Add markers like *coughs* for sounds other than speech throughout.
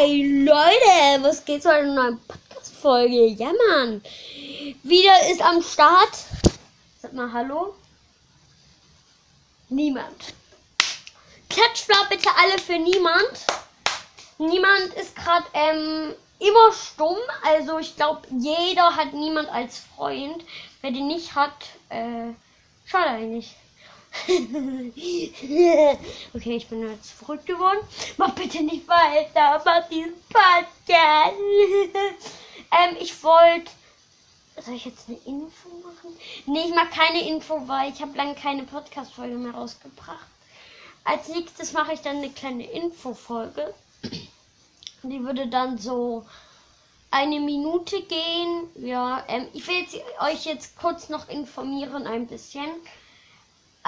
Hey Leute, was geht zu einer neuen Podcast-Folge? Ja, Mann. Wieder ist am Start. Sag mal Hallo. Niemand. Klatscht mal bitte alle für niemand. Niemand ist gerade ähm, immer stumm. Also ich glaube, jeder hat niemand als Freund. Wer den nicht hat, äh, schade eigentlich. *laughs* okay, ich bin jetzt verrückt geworden. Mach bitte nicht weiter. Mach diesen Podcast. *laughs* ähm, ich wollte. Soll ich jetzt eine Info machen? Nee, ich mag keine Info, weil ich habe lange keine Podcast-Folge mehr rausgebracht. Als nächstes mache ich dann eine kleine Info-Folge. Die würde dann so eine Minute gehen. Ja, ähm, ich will jetzt, euch jetzt kurz noch informieren ein bisschen.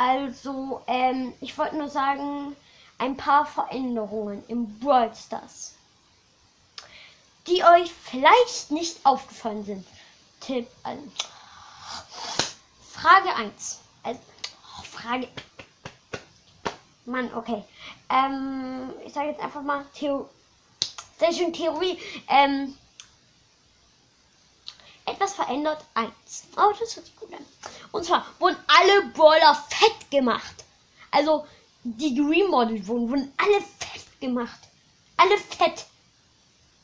Also, ähm, ich wollte nur sagen, ein paar Veränderungen im Brawl Stars, die euch vielleicht nicht aufgefallen sind. Tipp an. Frage 1. Also, Frage. Mann, okay. Ähm, ich sage jetzt einfach mal Theo sehr schön Theorie. Ähm, etwas verändert. Eins. Oh, das hört sich gut an. Und zwar wurden alle Brawler fett gemacht. Also die remodelt wurden, wurden alle fett gemacht. Alle fett.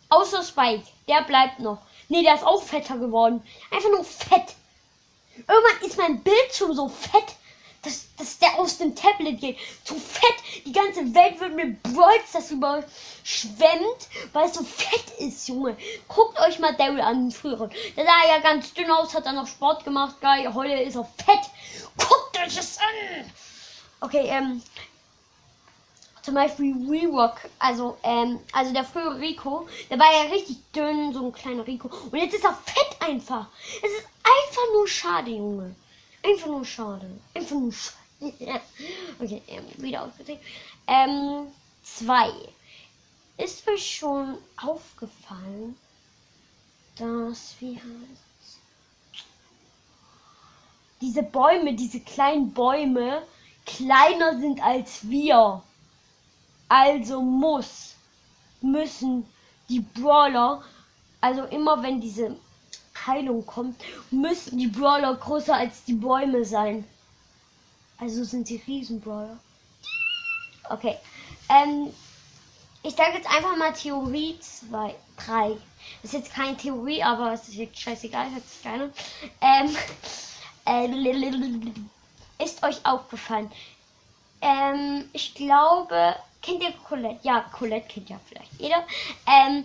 Außer Spike. Der bleibt noch. Nee, der ist auch fetter geworden. Einfach nur fett. Irgendwann ist mein Bildschirm so fett, dass, dass der aus dem Tablet geht. Zu fett. Die ganze Welt wird mit Brawls das überschwemmt, weil es so fett ist, Junge. Guckt euch mal Daryl an, früher. Der sah ja ganz dünn aus, hat dann noch Sport gemacht. Geil, heute ist er fett. Guckt euch das an. Okay, ähm, zum Beispiel Rework, also, ähm, also der frühere Rico, der war ja richtig dünn, so ein kleiner Rico. Und jetzt ist er fett einfach. Es ist einfach nur schade, Junge. Einfach nur schade. Einfach nur schade. *laughs* okay, ähm, wieder ausgedreht. Ähm, zwei. Ist euch schon aufgefallen, dass, heißt diese Bäume, diese kleinen Bäume, kleiner sind als wir. Also muss, müssen die Brawler, also immer wenn diese Heilung kommt, müssen die Brawler größer als die Bäume sein. Also sind sie Riesenbrawler. Okay. Ähm, ich sage jetzt einfach mal Theorie 2, 3. Das ist jetzt keine Theorie, aber es ist jetzt scheißegal, hört sich keine. Ähm, äh, ist euch aufgefallen? Ähm, ich glaube, kennt ihr Colette? Ja, Colette kennt ja vielleicht jeder. Ähm,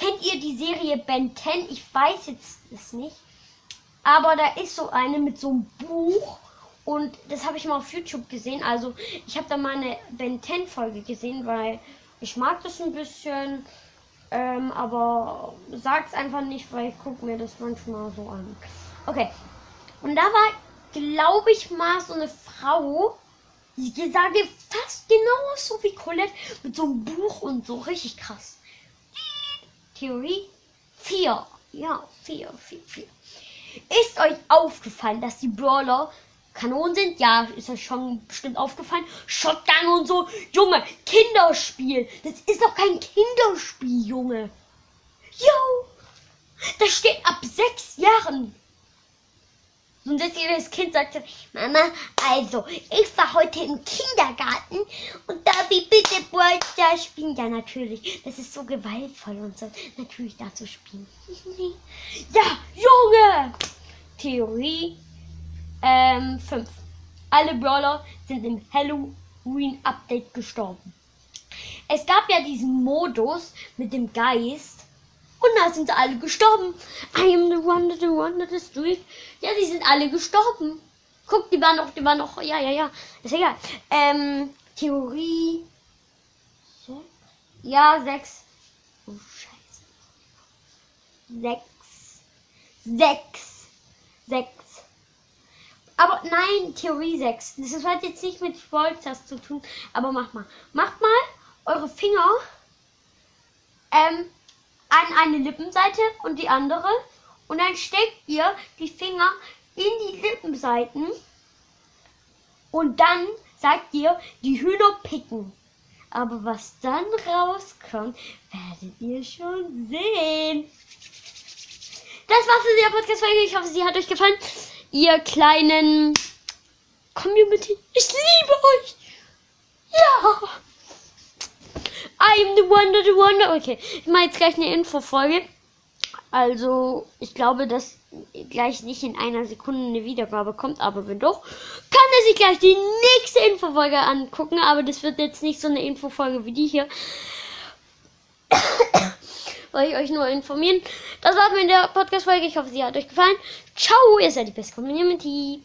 Kennt ihr die Serie Ben 10? Ich weiß jetzt es nicht. Aber da ist so eine mit so einem Buch. Und das habe ich mal auf YouTube gesehen. Also ich habe da mal eine Ben 10 Folge gesehen, weil ich mag das ein bisschen. Ähm, aber sag's einfach nicht, weil ich gucke mir das manchmal so an. Okay. Und da war, glaube ich, mal so eine Frau, die sage fast genauso wie Colette mit so einem Buch und so. Richtig krass. Theorie 4. Ja, 4, 4, 4. Ist euch aufgefallen, dass die Brawler Kanonen sind? Ja, ist euch schon bestimmt aufgefallen. Shotgun und so. Junge, Kinderspiel. Das ist doch kein Kinderspiel, Junge. Jo, das steht ab sechs Jahren. Und das Kind sagte, Mama, also, ich war heute im Kindergarten und darf ich bitte Brawl spielen? Ja, natürlich. Das ist so gewaltvoll und so. Natürlich da zu spielen. *laughs* ja, Junge! Theorie ähm, 5. Alle Brawler sind im Halloween-Update gestorben. Es gab ja diesen Modus mit dem Geist, und da sind sie alle gestorben. I am the one, the one, the street. Ja, die sind alle gestorben. Guck, die waren noch, die waren noch, ja, ja, ja. Ist egal. Ähm, Theorie. Ja, sechs. Oh, scheiße. Sechs. Sechs. Sechs. Aber nein, Theorie 6. Das hat jetzt nicht mit Volltast zu tun. Aber macht mal. Macht mal eure Finger ähm, an eine Lippenseite und die andere. Und dann steckt ihr die Finger in die Lippenseiten. Und dann sagt ihr, die Hühner picken. Aber was dann rauskommt, werdet ihr schon sehen. Das war's für die Podcast-Folge. Ich hoffe, sie hat euch gefallen. Ihr kleinen Community. Ich liebe euch. Ja. I'm the wonder, the wonder. Okay, ich mache jetzt gleich eine Infofolge. Also, ich glaube, dass gleich nicht in einer Sekunde eine Wiedergabe kommt, aber wenn doch, kann er sich gleich die nächste Infofolge angucken. Aber das wird jetzt nicht so eine Infofolge wie die hier. *coughs* Wollte ich euch nur informieren. Das war's mit der Podcast-Folge. Ich hoffe, sie hat euch gefallen. Ciao, ihr seid die beste Community.